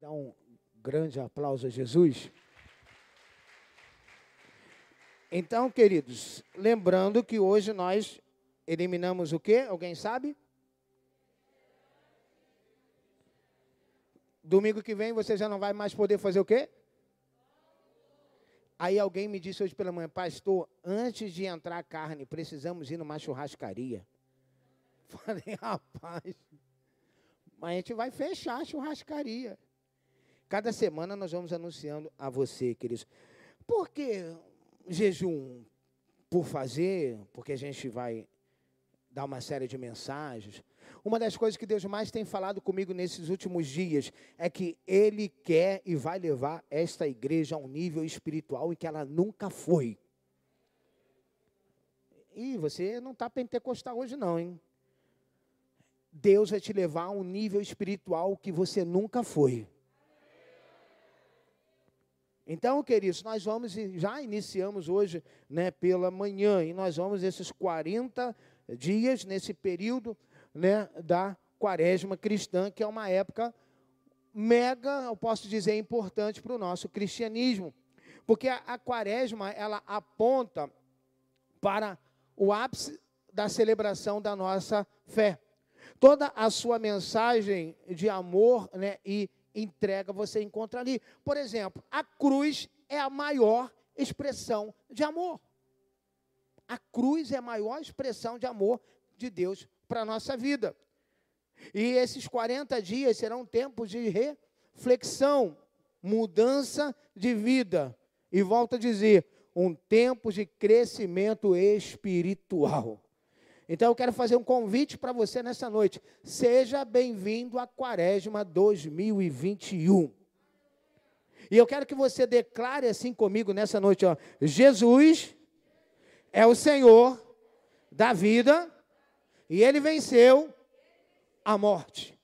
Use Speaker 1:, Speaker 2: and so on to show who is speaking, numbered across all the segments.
Speaker 1: Dá um grande aplauso a Jesus. Então, queridos, lembrando que hoje nós eliminamos o quê? Alguém sabe? Domingo que vem você já não vai mais poder fazer o quê? Aí alguém me disse hoje pela manhã, pastor, antes de entrar a carne, precisamos ir numa churrascaria. Falei, rapaz, mas a gente vai fechar a churrascaria. Cada semana nós vamos anunciando a você, queridos. Por que jejum? Por fazer, porque a gente vai dar uma série de mensagens. Uma das coisas que Deus mais tem falado comigo nesses últimos dias é que Ele quer e vai levar esta igreja a um nível espiritual em que ela nunca foi. E você não está pentecostal hoje, não, hein? Deus vai te levar a um nível espiritual que você nunca foi. Então, queridos, nós vamos, já iniciamos hoje, né, pela manhã, e nós vamos esses 40 dias, nesse período, né, da quaresma cristã, que é uma época mega, eu posso dizer, importante para o nosso cristianismo. Porque a, a quaresma, ela aponta para o ápice da celebração da nossa fé. Toda a sua mensagem de amor né, e entrega você encontra ali. Por exemplo, a cruz é a maior expressão de amor. A cruz é a maior expressão de amor de Deus para a nossa vida. E esses 40 dias serão tempos de reflexão, mudança de vida. E volto a dizer, um tempo de crescimento espiritual. Então eu quero fazer um convite para você nessa noite. Seja bem-vindo à Quaresma 2021. E eu quero que você declare assim comigo nessa noite, ó, Jesus é o Senhor da vida e ele venceu a morte.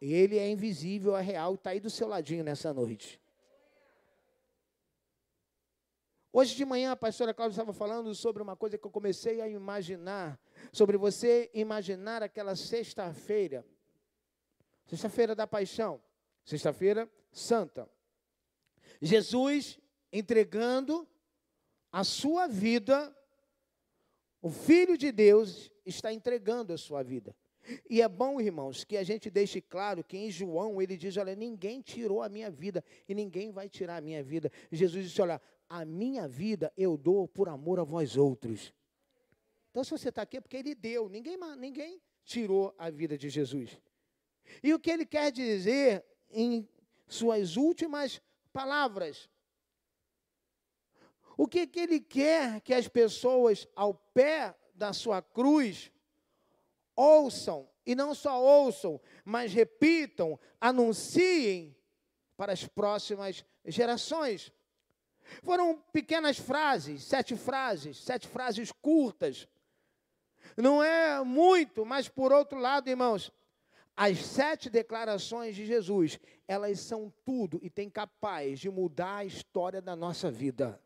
Speaker 1: E ele é invisível, é real, está aí do seu ladinho nessa noite. Hoje de manhã a pastora Cláudia estava falando sobre uma coisa que eu comecei a imaginar, sobre você imaginar aquela sexta-feira, sexta-feira da paixão, sexta-feira santa. Jesus entregando a sua vida, o Filho de Deus está entregando a sua vida. E é bom, irmãos, que a gente deixe claro que em João ele diz: Olha, ninguém tirou a minha vida e ninguém vai tirar a minha vida. Jesus disse: Olha, a minha vida eu dou por amor a vós outros. Então, se você está aqui é porque ele deu, ninguém, ninguém tirou a vida de Jesus. E o que ele quer dizer em suas últimas palavras? O que, que ele quer que as pessoas ao pé da sua cruz ouçam, e não só ouçam, mas repitam, anunciem para as próximas gerações. Foram pequenas frases, sete frases, sete frases curtas. Não é muito, mas por outro lado, irmãos, as sete declarações de Jesus, elas são tudo e têm capaz de mudar a história da nossa vida.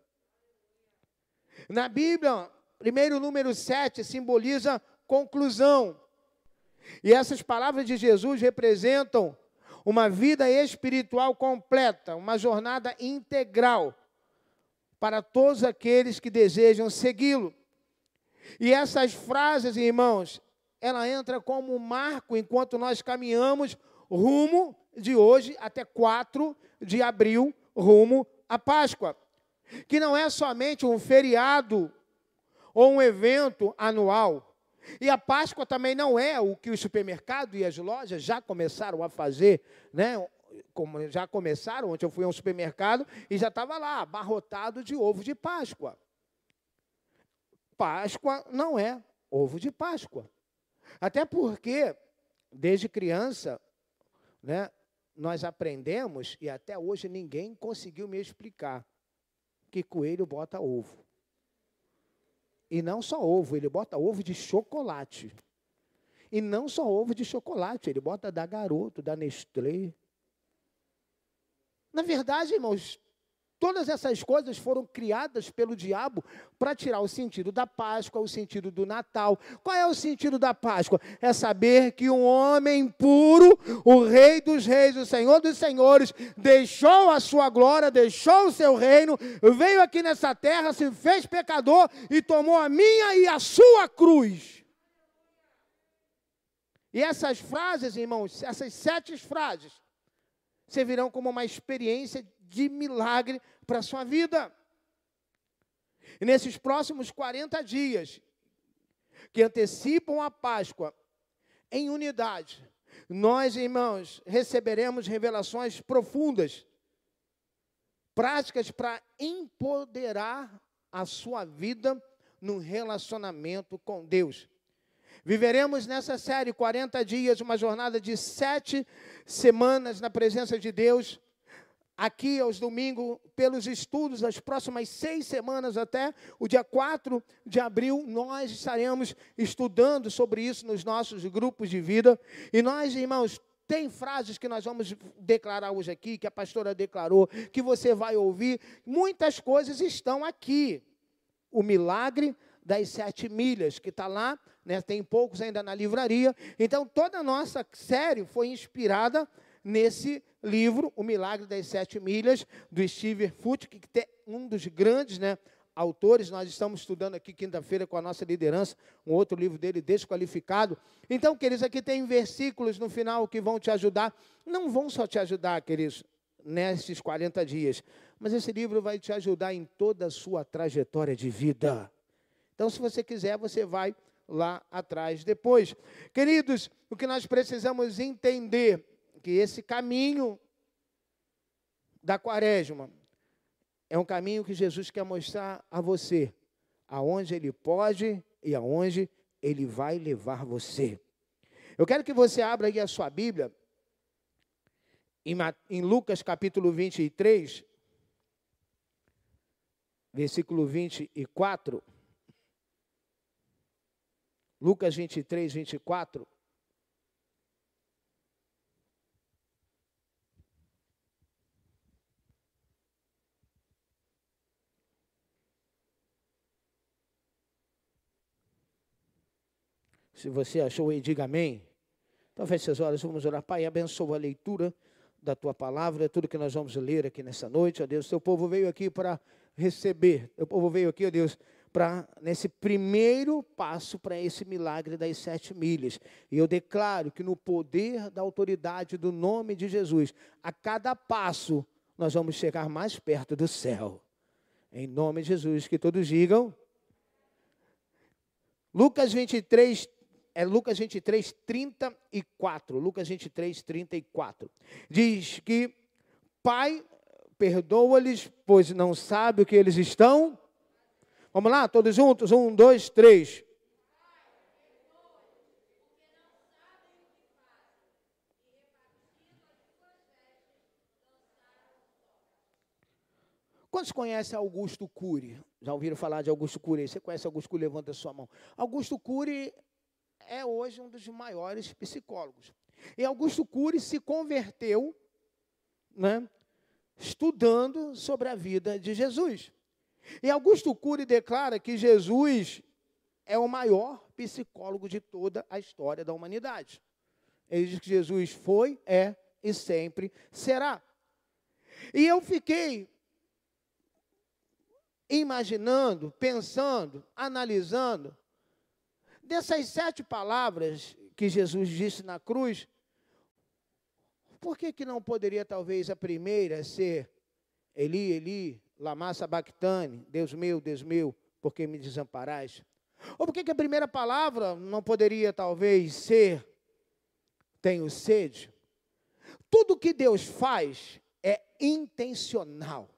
Speaker 1: Na Bíblia, primeiro número sete simboliza conclusão. E essas palavras de Jesus representam uma vida espiritual completa, uma jornada integral para todos aqueles que desejam segui-lo. E essas frases, irmãos, ela entra como um marco enquanto nós caminhamos rumo de hoje até 4 de abril, rumo à Páscoa. Que não é somente um feriado ou um evento anual. E a Páscoa também não é o que os supermercados e as lojas já começaram a fazer, né? como já começaram, ontem eu fui a um supermercado e já estava lá, abarrotado de ovo de Páscoa. Páscoa não é ovo de Páscoa. Até porque, desde criança, né, nós aprendemos, e até hoje ninguém conseguiu me explicar, que coelho bota ovo. E não só ovo, ele bota ovo de chocolate. E não só ovo de chocolate, ele bota da garoto, da Nestlé, na verdade, irmãos, Todas essas coisas foram criadas pelo diabo para tirar o sentido da Páscoa, o sentido do Natal. Qual é o sentido da Páscoa? É saber que um homem puro, o Rei dos Reis, o Senhor dos Senhores, deixou a sua glória, deixou o seu reino, veio aqui nessa terra, se fez pecador e tomou a minha e a sua cruz. E essas frases, irmãos, essas sete frases, servirão como uma experiência de milagre para a sua vida. E nesses próximos 40 dias, que antecipam a Páscoa, em unidade, nós, irmãos, receberemos revelações profundas, práticas para empoderar a sua vida no relacionamento com Deus. Viveremos nessa série 40 dias, uma jornada de sete semanas na presença de Deus, aqui aos domingos, pelos estudos, as próximas seis semanas até o dia 4 de abril, nós estaremos estudando sobre isso nos nossos grupos de vida. E nós, irmãos, tem frases que nós vamos declarar hoje aqui, que a pastora declarou, que você vai ouvir. Muitas coisas estão aqui. O milagre das sete milhas, que está lá, né, tem poucos ainda na livraria. Então, toda a nossa série foi inspirada nesse livro, O Milagre das Sete Milhas, do Steve Foote, que é um dos grandes né, autores. Nós estamos estudando aqui quinta-feira com a nossa liderança, um outro livro dele, Desqualificado. Então, queridos, aqui tem versículos no final que vão te ajudar. Não vão só te ajudar, queridos, nesses 40 dias, mas esse livro vai te ajudar em toda a sua trajetória de vida. Então, se você quiser, você vai lá atrás depois. Queridos, o que nós precisamos entender que esse caminho da quaresma é um caminho que Jesus quer mostrar a você, aonde ele pode e aonde ele vai levar você. Eu quero que você abra aí a sua Bíblia em, Lucas capítulo 23, versículo 24. Lucas 23, 24. Se você achou aí, diga amém. Então feche suas olhos, vamos orar. Pai, abençoa a leitura da tua palavra, tudo que nós vamos ler aqui nessa noite, ó Deus. Teu povo veio aqui para receber, teu povo veio aqui, ó Deus, para nesse primeiro passo para esse milagre das sete milhas. E eu declaro que no poder da autoridade do nome de Jesus, a cada passo nós vamos chegar mais perto do céu. Em nome de Jesus, que todos digam. Lucas 23, é Lucas 23, 34. Lucas 23, 34. Diz que, Pai, perdoa-lhes, pois não sabe o que eles estão. Vamos lá, todos juntos? Um, dois, três. Quantos conhecem Augusto Cury? Já ouviram falar de Augusto Cury? Você conhece Augusto Cury? Levanta a sua mão. Augusto Cury é hoje um dos maiores psicólogos. E Augusto Cury se converteu, né, estudando sobre a vida de Jesus. E Augusto Cury declara que Jesus é o maior psicólogo de toda a história da humanidade. Ele diz que Jesus foi, é e sempre será. E eu fiquei imaginando, pensando, analisando, dessas sete palavras que Jesus disse na cruz, por que, que não poderia talvez a primeira ser Eli, Eli, lama sabachthani, Deus meu, Deus meu, por que me desamparaste? Ou por que, que a primeira palavra não poderia talvez ser tenho sede? Tudo que Deus faz é intencional.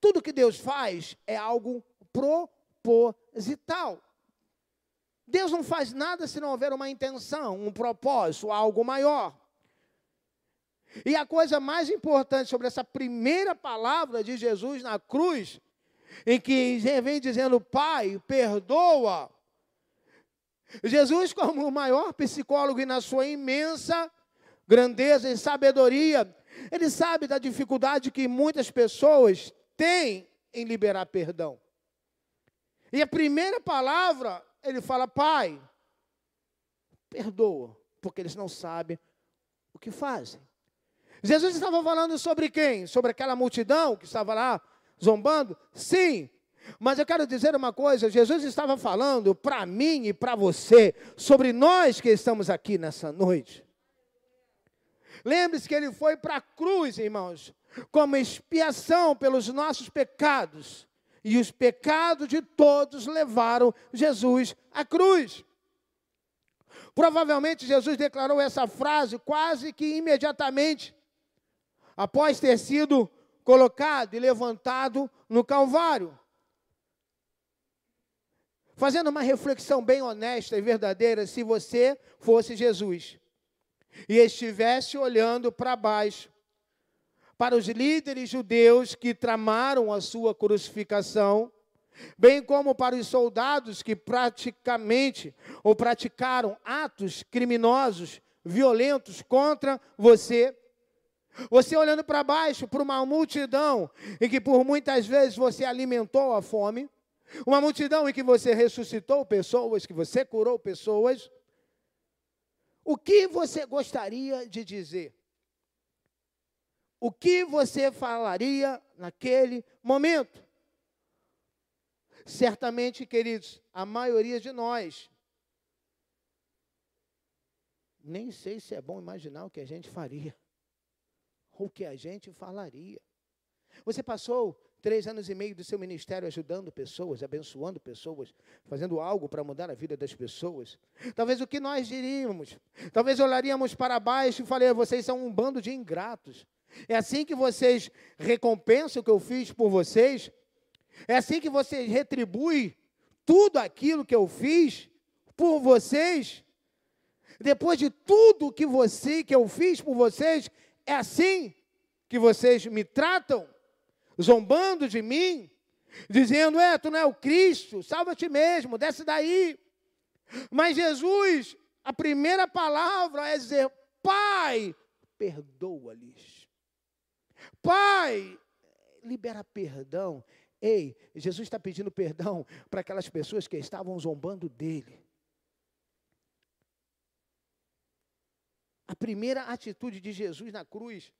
Speaker 1: Tudo que Deus faz é algo proposital. Deus não faz nada se não houver uma intenção, um propósito, algo maior. E a coisa mais importante sobre essa primeira palavra de Jesus na cruz, em que vem dizendo, Pai, perdoa. Jesus, como o maior psicólogo e na sua imensa grandeza e sabedoria, Ele sabe da dificuldade que muitas pessoas têm em liberar perdão. E a primeira palavra, ele fala: Pai, perdoa, porque eles não sabem o que fazem. Jesus estava falando sobre quem? Sobre aquela multidão que estava lá zombando? Sim. Mas eu quero dizer uma coisa: Jesus estava falando para mim e para você, sobre nós que estamos aqui nessa noite. Lembre-se que ele foi para a cruz, irmãos, como expiação pelos nossos pecados. E os pecados de todos levaram Jesus à cruz. Provavelmente Jesus declarou essa frase quase que imediatamente após ter sido colocado e levantado no Calvário. Fazendo uma reflexão bem honesta e verdadeira, se você fosse Jesus e estivesse olhando para baixo, para os líderes judeus que tramaram a sua crucificação, bem como para os soldados que praticamente ou praticaram atos criminosos, violentos contra você, você olhando para baixo, para uma multidão em que por muitas vezes você alimentou a fome, uma multidão em que você ressuscitou pessoas, que você curou pessoas, o que você gostaria de dizer? O que você falaria naquele momento? Certamente, queridos, a maioria de nós, nem sei se é bom imaginar o que a gente faria o que a gente falaria. Você passou três anos e meio do seu ministério ajudando pessoas, abençoando pessoas, fazendo algo para mudar a vida das pessoas. Talvez o que nós diríamos, talvez olharíamos para baixo e falaria: vocês são um bando de ingratos. É assim que vocês recompensam o que eu fiz por vocês? É assim que vocês retribuem tudo aquilo que eu fiz por vocês? Depois de tudo que você que eu fiz por vocês, é assim que vocês me tratam, zombando de mim, dizendo: É, tu não é o Cristo, salva-te mesmo, desce daí. Mas Jesus, a primeira palavra é dizer: Pai, perdoa-lhes. Pai, libera perdão. Ei, Jesus está pedindo perdão para aquelas pessoas que estavam zombando dele. A primeira atitude de Jesus na cruz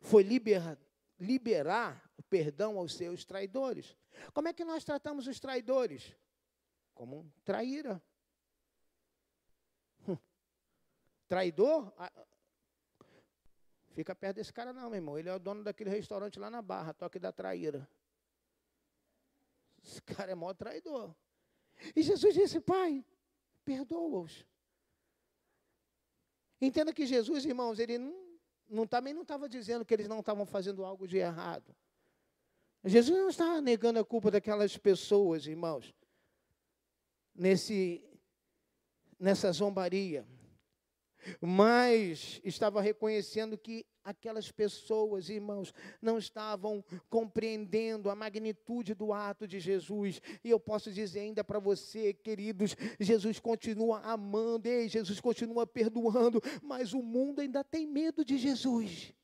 Speaker 1: foi liberar, liberar o perdão aos seus traidores. Como é que nós tratamos os traidores? Como um traíra. Hum. Traidor? Fica perto desse cara, não, meu irmão. Ele é o dono daquele restaurante lá na Barra, toque da traíra. Esse cara é maior traidor. E Jesus disse: Pai, perdoa-os. Entenda que Jesus, irmãos, ele não, não também não estava dizendo que eles não estavam fazendo algo de errado. Jesus não estava negando a culpa daquelas pessoas, irmãos, nesse, nessa zombaria mas estava reconhecendo que aquelas pessoas, irmãos, não estavam compreendendo a magnitude do ato de Jesus. E eu posso dizer ainda para você, queridos, Jesus continua amando, ei, Jesus continua perdoando, mas o mundo ainda tem medo de Jesus.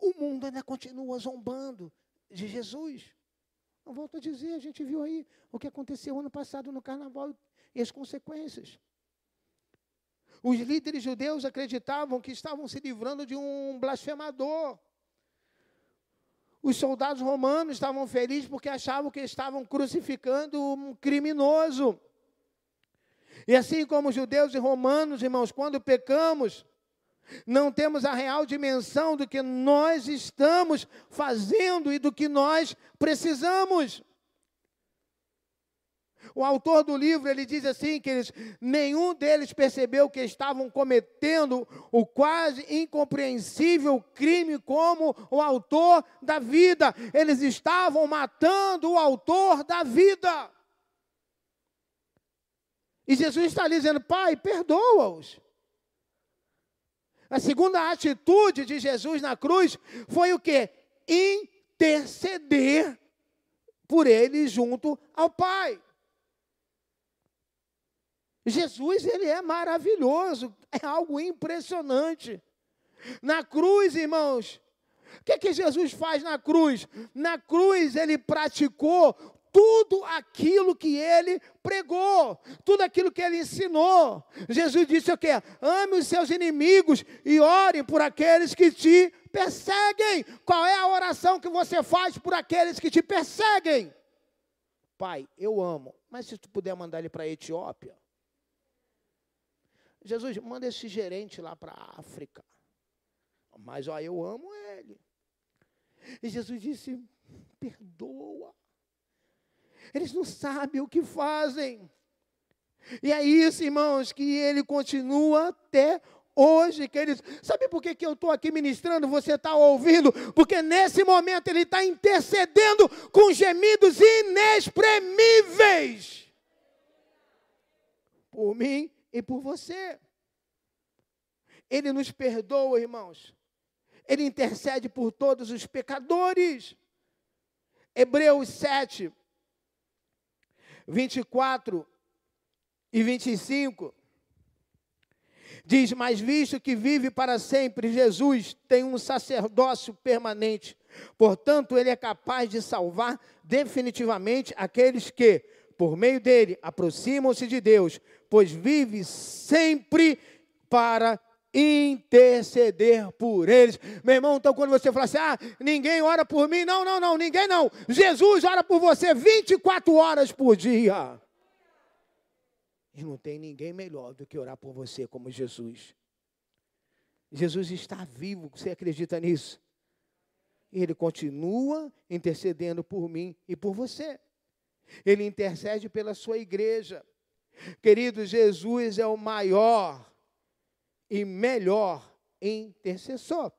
Speaker 1: O mundo ainda continua zombando de Jesus. Eu volto a dizer, a gente viu aí o que aconteceu ano passado no carnaval e as consequências. Os líderes judeus acreditavam que estavam se livrando de um blasfemador. Os soldados romanos estavam felizes porque achavam que estavam crucificando um criminoso. E assim como judeus e romanos, irmãos, quando pecamos, não temos a real dimensão do que nós estamos fazendo e do que nós precisamos. O autor do livro, ele diz assim que eles, nenhum deles percebeu que estavam cometendo o quase incompreensível crime como o autor da vida. Eles estavam matando o autor da vida. E Jesus está ali dizendo: Pai, perdoa-os. A segunda atitude de Jesus na cruz foi o que? Interceder por eles junto ao Pai. Jesus, ele é maravilhoso, é algo impressionante. Na cruz, irmãos, o que, que Jesus faz na cruz? Na cruz ele praticou tudo aquilo que ele pregou, tudo aquilo que ele ensinou. Jesus disse o quê? Ame os seus inimigos e ore por aqueles que te perseguem. Qual é a oração que você faz por aqueles que te perseguem? Pai, eu amo, mas se tu puder mandar ele para a Etiópia. Jesus, manda esse gerente lá para a África. Mas ó, eu amo ele. E Jesus disse: perdoa. Eles não sabem o que fazem. E é isso, irmãos, que ele continua até hoje, queridos. Sabe por que, que eu estou aqui ministrando? Você está ouvindo? Porque nesse momento ele está intercedendo com gemidos inexprimíveis por mim e por você. Ele nos perdoa, irmãos. Ele intercede por todos os pecadores. Hebreus 7, 24 e 25. Diz: Mas visto que vive para sempre, Jesus tem um sacerdócio permanente. Portanto, ele é capaz de salvar definitivamente aqueles que, por meio dele, aproximam-se de Deus, pois vive sempre para interceder por eles. Meu irmão, então quando você fala assim, ah, ninguém ora por mim, não, não, não, ninguém não. Jesus ora por você 24 horas por dia. E não tem ninguém melhor do que orar por você como Jesus. Jesus está vivo, você acredita nisso? E ele continua intercedendo por mim e por você. Ele intercede pela sua igreja. Querido, Jesus é o maior e melhor intercessor.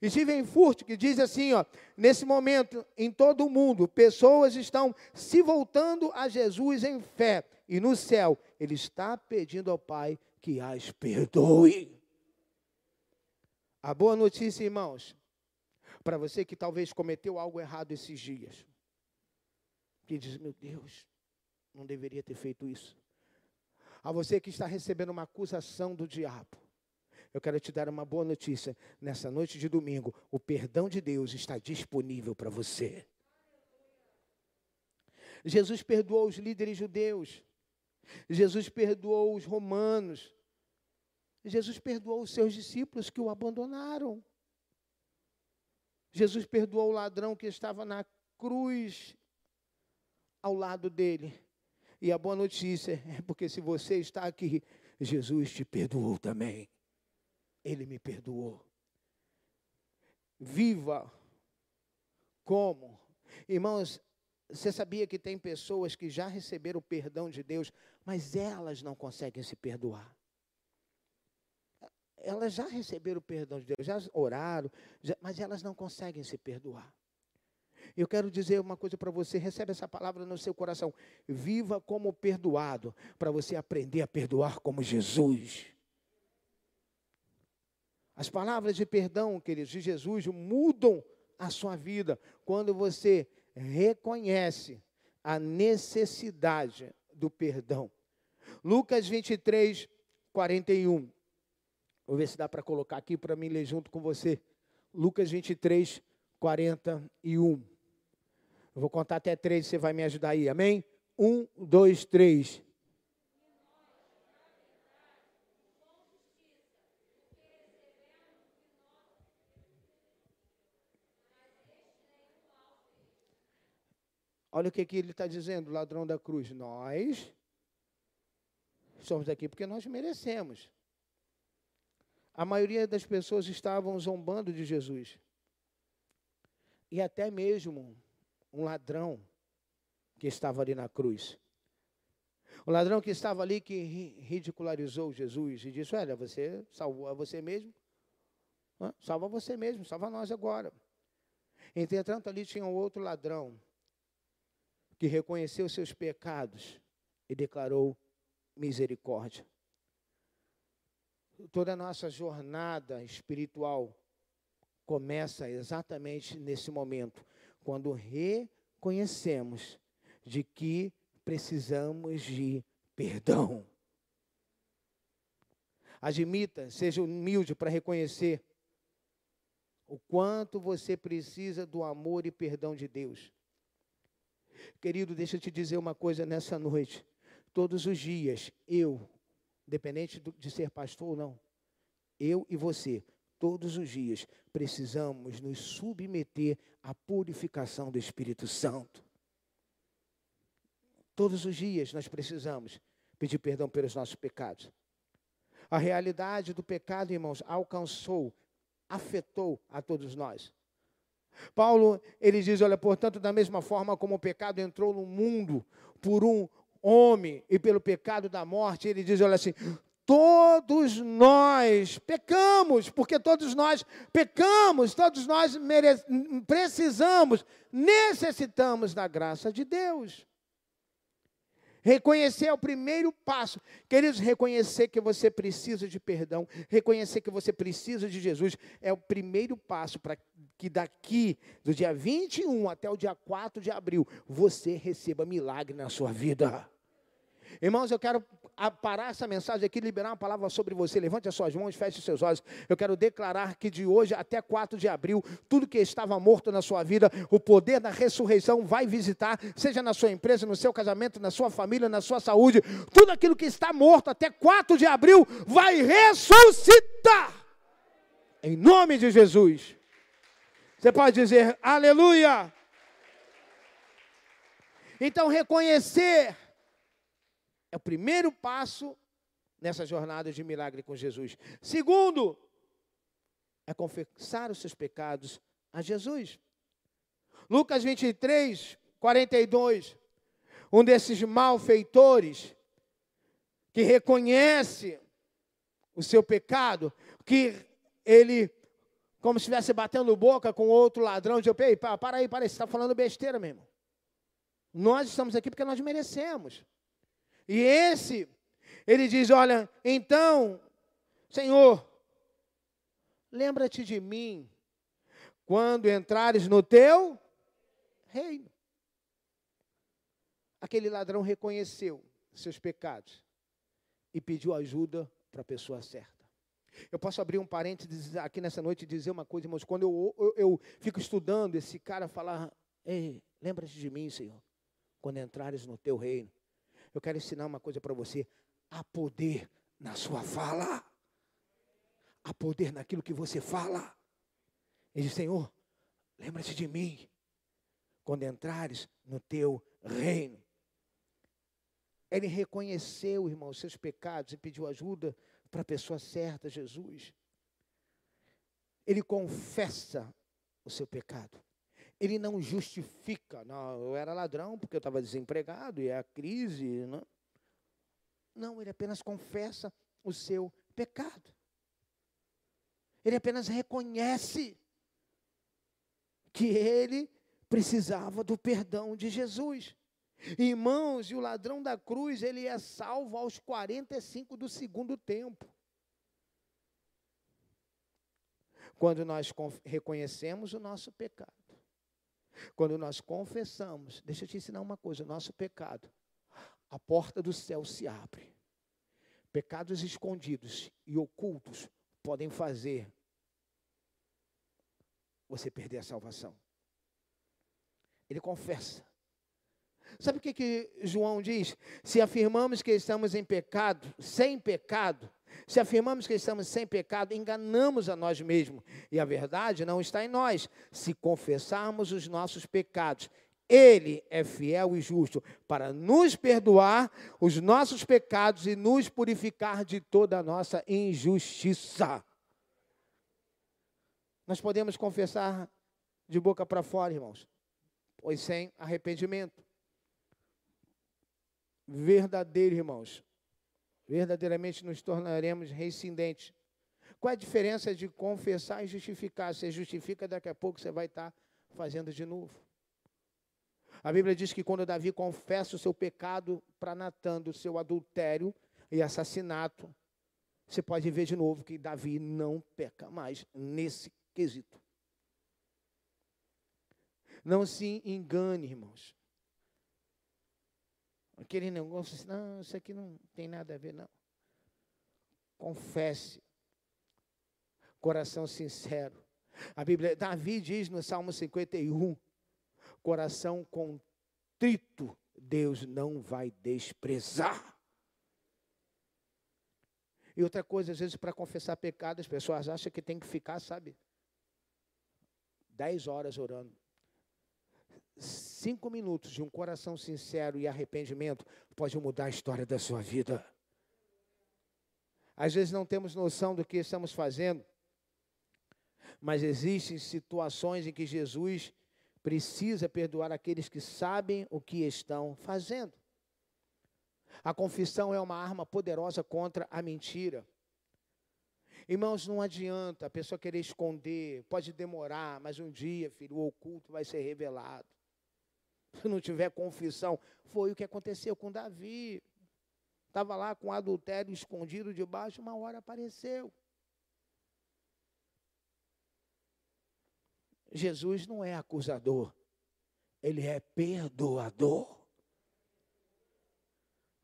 Speaker 1: E Steven Furt, que diz assim, ó, nesse momento, em todo o mundo, pessoas estão se voltando a Jesus em fé, e no céu, ele está pedindo ao Pai que as perdoe. A boa notícia, irmãos, para você que talvez cometeu algo errado esses dias, que diz, meu Deus, não deveria ter feito isso. A você que está recebendo uma acusação do diabo, eu quero te dar uma boa notícia. Nessa noite de domingo, o perdão de Deus está disponível para você. Jesus perdoou os líderes judeus. Jesus perdoou os romanos. Jesus perdoou os seus discípulos que o abandonaram. Jesus perdoou o ladrão que estava na cruz ao lado dele. E a boa notícia é porque se você está aqui, Jesus te perdoou também. Ele me perdoou. Viva como? Irmãos, você sabia que tem pessoas que já receberam o perdão de Deus, mas elas não conseguem se perdoar. Elas já receberam o perdão de Deus, já oraram, já, mas elas não conseguem se perdoar. Eu quero dizer uma coisa para você, recebe essa palavra no seu coração. Viva como perdoado, para você aprender a perdoar como Jesus. As palavras de perdão, queridos, de Jesus mudam a sua vida quando você reconhece a necessidade do perdão. Lucas 23, 41. Vou ver se dá para colocar aqui para mim ler junto com você. Lucas 23, 41. Eu vou contar até três, você vai me ajudar aí, amém? Um, dois, três. Olha o que, que ele está dizendo, ladrão da cruz. Nós somos aqui porque nós merecemos. A maioria das pessoas estavam zombando de Jesus. E até mesmo um ladrão que estava ali na cruz. O ladrão que estava ali que ridicularizou Jesus e disse: Olha, você salvou a você mesmo? Salva você mesmo, salva nós agora. Entretanto, ali tinha um outro ladrão que reconheceu seus pecados e declarou misericórdia. Toda a nossa jornada espiritual começa exatamente nesse momento, quando reconhecemos de que precisamos de perdão. Admita, seja humilde para reconhecer o quanto você precisa do amor e perdão de Deus. Querido, deixa eu te dizer uma coisa nessa noite. Todos os dias, eu, independente de ser pastor ou não, eu e você, todos os dias, precisamos nos submeter à purificação do Espírito Santo. Todos os dias nós precisamos pedir perdão pelos nossos pecados. A realidade do pecado, irmãos, alcançou, afetou a todos nós. Paulo, ele diz, olha, portanto, da mesma forma como o pecado entrou no mundo por um homem e pelo pecado da morte, ele diz, olha assim, todos nós pecamos, porque todos nós pecamos, todos nós precisamos, necessitamos da graça de Deus. Reconhecer é o primeiro passo. Queridos, reconhecer que você precisa de perdão, reconhecer que você precisa de Jesus, é o primeiro passo para que daqui, do dia 21 até o dia 4 de abril, você receba milagre na sua vida. Irmãos, eu quero parar essa mensagem aqui, liberar uma palavra sobre você. Levante as suas mãos, feche os seus olhos. Eu quero declarar que de hoje até 4 de abril, tudo que estava morto na sua vida, o poder da ressurreição vai visitar, seja na sua empresa, no seu casamento, na sua família, na sua saúde. Tudo aquilo que está morto até 4 de abril vai ressuscitar. Em nome de Jesus. Você pode dizer aleluia. Então, reconhecer é o primeiro passo nessa jornada de milagre com Jesus. Segundo, é confessar os seus pecados a Jesus. Lucas 23, 42. Um desses malfeitores que reconhece o seu pecado, que ele, como se estivesse batendo boca com outro ladrão, de Ei, para aí, para aí, você está falando besteira mesmo. Nós estamos aqui porque nós merecemos. E esse, ele diz: Olha, então, Senhor, lembra-te de mim quando entrares no teu reino. Aquele ladrão reconheceu seus pecados e pediu ajuda para a pessoa certa. Eu posso abrir um parênteses aqui nessa noite e dizer uma coisa, irmãos. Quando eu, eu, eu fico estudando esse cara falar, ei, lembra-te de mim, Senhor, quando entrares no teu reino. Eu quero ensinar uma coisa para você: há poder na sua fala. Há poder naquilo que você fala. Ele diz: Senhor, lembra-te de mim quando entrares no teu reino. Ele reconheceu, irmão, seus pecados e pediu ajuda para a pessoa certa, Jesus. Ele confessa o seu pecado ele não justifica. Não, eu era ladrão porque eu estava desempregado e é a crise. Não. não, ele apenas confessa o seu pecado. Ele apenas reconhece que ele precisava do perdão de Jesus. Irmãos, e o ladrão da cruz, ele é salvo aos 45 do segundo tempo. Quando nós reconhecemos o nosso pecado quando nós confessamos, deixa eu te ensinar uma coisa: o nosso pecado, a porta do céu se abre. Pecados escondidos e ocultos podem fazer você perder a salvação. Ele confessa. Sabe o que, que João diz? Se afirmamos que estamos em pecado, sem pecado, se afirmamos que estamos sem pecado, enganamos a nós mesmos e a verdade não está em nós. Se confessarmos os nossos pecados, Ele é fiel e justo para nos perdoar os nossos pecados e nos purificar de toda a nossa injustiça. Nós podemos confessar de boca para fora, irmãos, pois sem arrependimento. Verdadeiro, irmãos, verdadeiramente nos tornaremos reincidentes. Qual a diferença de confessar e justificar? Você justifica, daqui a pouco você vai estar fazendo de novo. A Bíblia diz que quando Davi confessa o seu pecado para Natan, do seu adultério e assassinato, você pode ver de novo que Davi não peca mais nesse quesito. Não se engane, irmãos. Aquele negócio assim, não, isso aqui não tem nada a ver, não. Confesse. Coração sincero. A Bíblia, Davi diz no Salmo 51, coração contrito, Deus não vai desprezar. E outra coisa, às vezes, para confessar pecado, as pessoas acham que tem que ficar, sabe, dez horas orando. Cinco minutos de um coração sincero e arrependimento pode mudar a história da sua vida. Às vezes não temos noção do que estamos fazendo, mas existem situações em que Jesus precisa perdoar aqueles que sabem o que estão fazendo. A confissão é uma arma poderosa contra a mentira. Irmãos, não adianta a pessoa querer esconder, pode demorar, mas um dia, filho, o oculto vai ser revelado. Se não tiver confissão, foi o que aconteceu com Davi. Estava lá com adultério escondido debaixo, uma hora apareceu. Jesus não é acusador, ele é perdoador.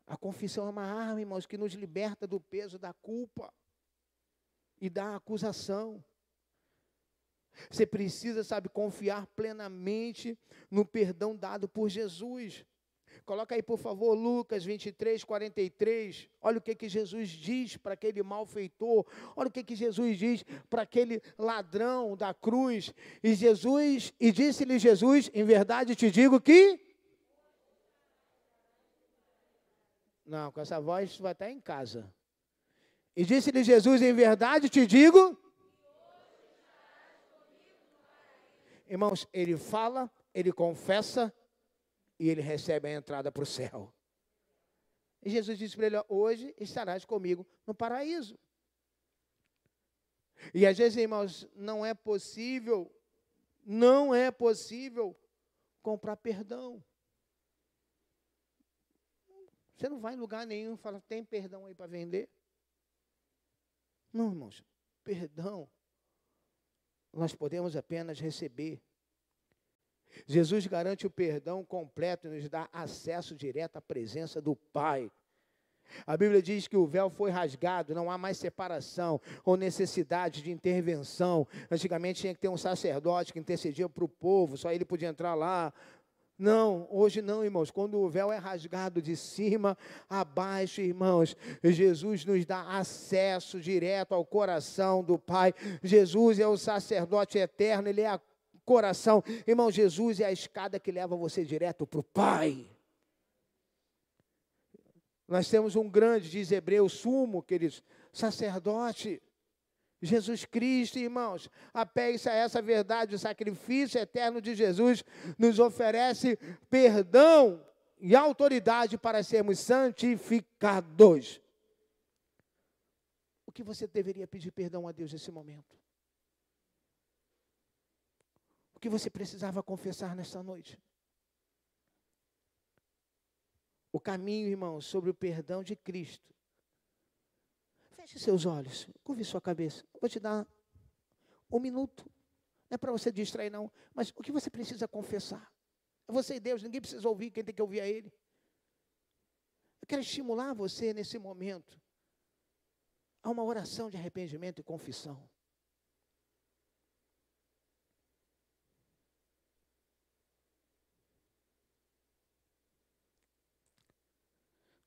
Speaker 1: A confissão é uma arma, irmãos, que nos liberta do peso da culpa e da acusação. Você precisa, sabe, confiar plenamente no perdão dado por Jesus. Coloca aí, por favor, Lucas 23, 43. Olha o que, que Jesus diz para aquele malfeitor. Olha o que, que Jesus diz para aquele ladrão da cruz. E Jesus, e disse-lhe Jesus, em verdade te digo que. Não, com essa voz vai estar em casa. E disse-lhe Jesus, em verdade te digo. Irmãos, ele fala, ele confessa e ele recebe a entrada para o céu. E Jesus disse para ele: Hoje estarás comigo no paraíso. E às vezes, irmãos, não é possível, não é possível comprar perdão. Você não vai em lugar nenhum e fala: Tem perdão aí para vender? Não, irmãos, perdão nós podemos apenas receber. Jesus garante o perdão completo e nos dá acesso direto à presença do Pai. A Bíblia diz que o véu foi rasgado, não há mais separação ou necessidade de intervenção. Antigamente tinha que ter um sacerdote que intercedia para o povo, só ele podia entrar lá. Não, hoje não, irmãos. Quando o véu é rasgado de cima a baixo, irmãos, Jesus nos dá acesso direto ao coração do Pai. Jesus é o sacerdote eterno, ele é a coração. Irmão, Jesus é a escada que leva você direto para o Pai. Nós temos um grande, diz Hebreu, sumo, queridos, sacerdote. Jesus Cristo, irmãos, apegue-se a essa verdade, o sacrifício eterno de Jesus nos oferece perdão e autoridade para sermos santificados. O que você deveria pedir perdão a Deus nesse momento? O que você precisava confessar nesta noite? O caminho, irmãos, sobre o perdão de Cristo. Feche seus olhos, curve sua cabeça. vou te dar um minuto. Não é para você distrair, não. Mas o que você precisa confessar? É você e Deus, ninguém precisa ouvir, quem tem que ouvir é Ele. Eu quero estimular você nesse momento a uma oração de arrependimento e confissão.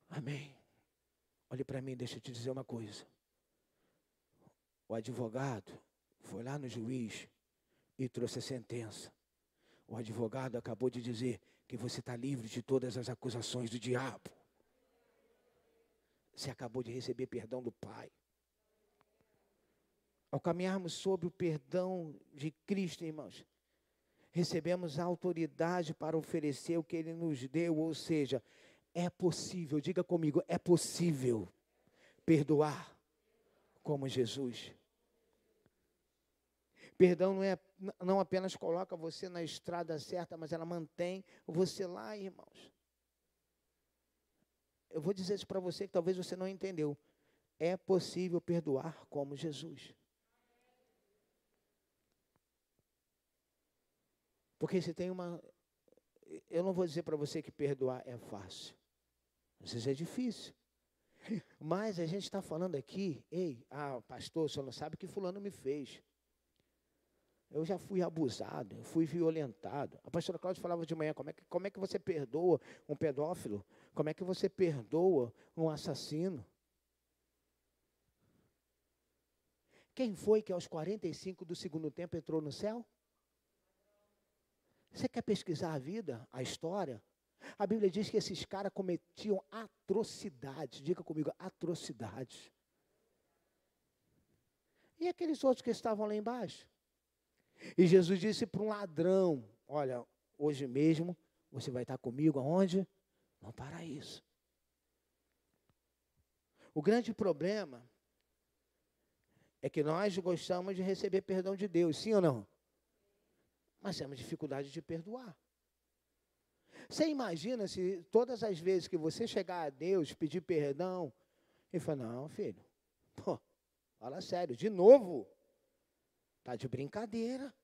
Speaker 1: Amém. Olhe para mim, deixa eu te dizer uma coisa. O advogado foi lá no juiz e trouxe a sentença. O advogado acabou de dizer que você está livre de todas as acusações do diabo. Você acabou de receber perdão do Pai. Ao caminharmos sobre o perdão de Cristo, irmãos, recebemos a autoridade para oferecer o que Ele nos deu, ou seja, é possível, diga comigo, é possível perdoar como Jesus. Perdão não, é, não apenas coloca você na estrada certa, mas ela mantém você lá, irmãos. Eu vou dizer isso para você que talvez você não entendeu. É possível perdoar como Jesus. Porque se tem uma. Eu não vou dizer para você que perdoar é fácil. Às vezes é difícil. Mas a gente está falando aqui, ei, ah, pastor, o senhor não sabe o que fulano me fez. Eu já fui abusado, eu fui violentado. A pastora Cláudia falava de manhã, como é, que, como é que você perdoa um pedófilo? Como é que você perdoa um assassino? Quem foi que aos 45 do segundo tempo entrou no céu? Você quer pesquisar a vida, a história? A Bíblia diz que esses caras cometiam atrocidades. Diga comigo, atrocidades. E aqueles outros que estavam lá embaixo? E Jesus disse para um ladrão: Olha, hoje mesmo você vai estar comigo aonde? No paraíso. O grande problema é que nós gostamos de receber perdão de Deus, sim ou não? Mas temos dificuldade de perdoar. Você imagina se todas as vezes que você chegar a Deus, pedir perdão, e falar, não, filho, pô, fala sério, de novo. Está de brincadeira.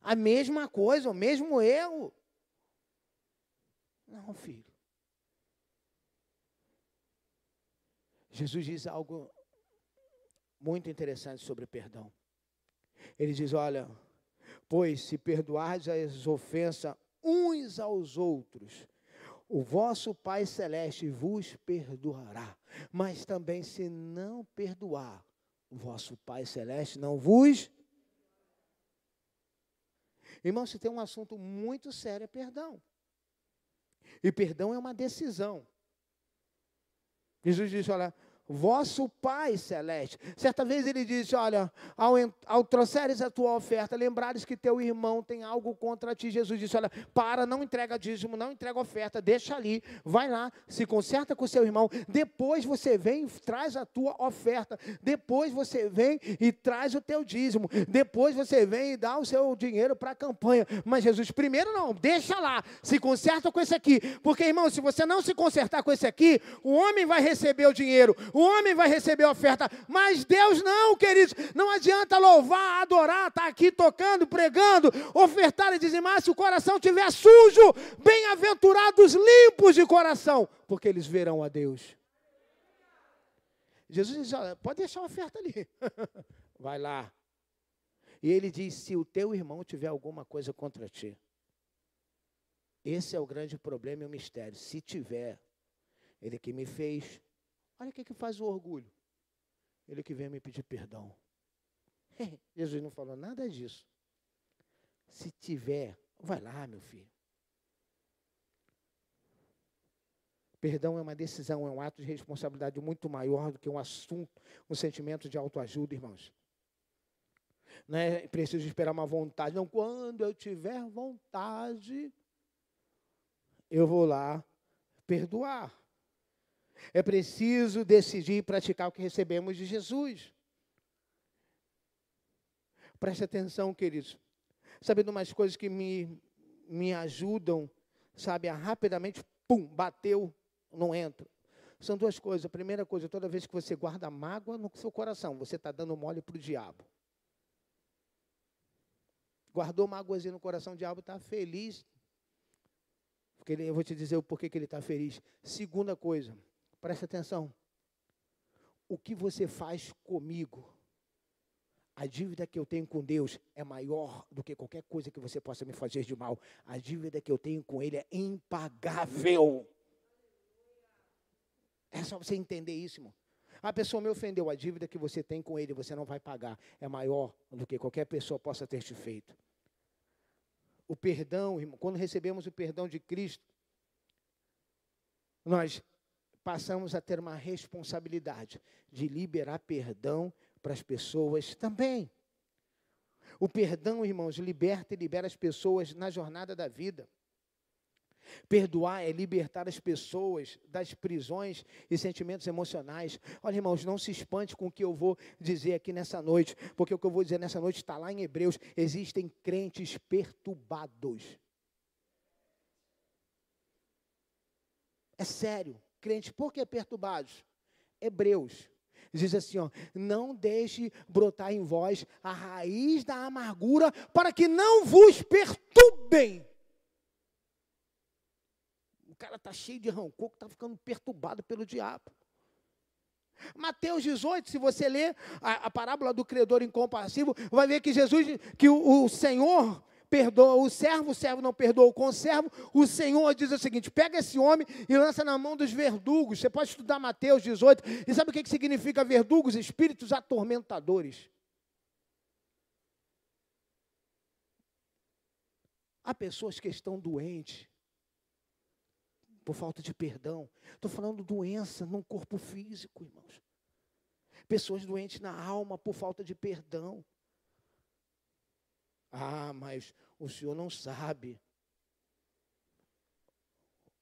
Speaker 1: A mesma coisa, o mesmo erro. Não, filho. Jesus diz algo muito interessante sobre perdão. Ele diz: Olha, pois se perdoardes as ofensas uns aos outros, o vosso Pai Celeste vos perdoará. Mas também, se não perdoar, o vosso Pai Celeste não vos. Irmão, se tem um assunto muito sério, é perdão. E perdão é uma decisão. Jesus disse: Olha, vosso Pai Celeste. Certa vez ele disse: Olha, ao, ao trouxeres a tua oferta, lembrares que teu irmão tem algo contra ti. Jesus disse: Olha, para, não entrega dízimo, não entrega oferta, deixa ali, vai lá, se conserta com seu irmão. Depois você vem e traz a tua oferta. Depois você vem e traz o teu dízimo. Depois você vem e dá o seu dinheiro para a campanha. Mas Jesus, primeiro não, deixa lá, se conserta com esse aqui. Porque, irmão, se você não se consertar com esse aqui, o homem vai receber o dinheiro o homem vai receber a oferta, mas Deus não, queridos. Não adianta louvar, adorar, estar tá aqui tocando, pregando, ofertar e dizimar se o coração estiver sujo. Bem-aventurados limpos de coração, porque eles verão a Deus. Jesus diz: olha, pode deixar a oferta ali. vai lá. E ele diz: se o teu irmão tiver alguma coisa contra ti, esse é o grande problema e o mistério. Se tiver, ele que me fez, Olha o que, que faz o orgulho. Ele que vem me pedir perdão. Jesus não falou nada disso. Se tiver, vai lá, meu filho. Perdão é uma decisão, é um ato de responsabilidade muito maior do que um assunto, um sentimento de autoajuda, irmãos. Não é preciso esperar uma vontade. Não, quando eu tiver vontade, eu vou lá perdoar. É preciso decidir praticar o que recebemos de Jesus. Preste atenção, queridos. Sabe de umas coisas que me, me ajudam, sabe, a rapidamente, pum, bateu, não entra. São duas coisas. A primeira coisa, toda vez que você guarda mágoa no seu coração, você está dando mole para o diabo. Guardou mágoazinha no coração, o diabo está feliz. Porque ele, eu vou te dizer o porquê que ele está feliz. Segunda coisa, Preste atenção. O que você faz comigo, a dívida que eu tenho com Deus é maior do que qualquer coisa que você possa me fazer de mal. A dívida que eu tenho com Ele é impagável. É só você entender isso, irmão. A pessoa me ofendeu, a dívida que você tem com Ele, você não vai pagar. É maior do que qualquer pessoa possa ter te feito. O perdão, irmão, quando recebemos o perdão de Cristo, nós passamos a ter uma responsabilidade de liberar perdão para as pessoas também. O perdão, irmãos, liberta e libera as pessoas na jornada da vida. Perdoar é libertar as pessoas das prisões e sentimentos emocionais. Olha, irmãos, não se espante com o que eu vou dizer aqui nessa noite, porque o que eu vou dizer nessa noite está lá em Hebreus. Existem crentes perturbados. É sério crentes, por que perturbados? Hebreus. Diz assim, ó, não deixe brotar em vós a raiz da amargura, para que não vos perturbem. O cara está cheio de rancor, está ficando perturbado pelo diabo. Mateus 18, se você ler a, a parábola do credor incompassível, vai ver que Jesus, que o, o Senhor perdoa o servo, o servo não perdoa o conservo, o Senhor diz o seguinte: pega esse homem e lança na mão dos verdugos. Você pode estudar Mateus 18, e sabe o que, significa verdugos? Espíritos atormentadores. Há pessoas que estão doentes por falta de perdão. Estou falando doença no corpo físico, irmãos. Pessoas doentes na alma por falta de perdão. Ah, mas o senhor não sabe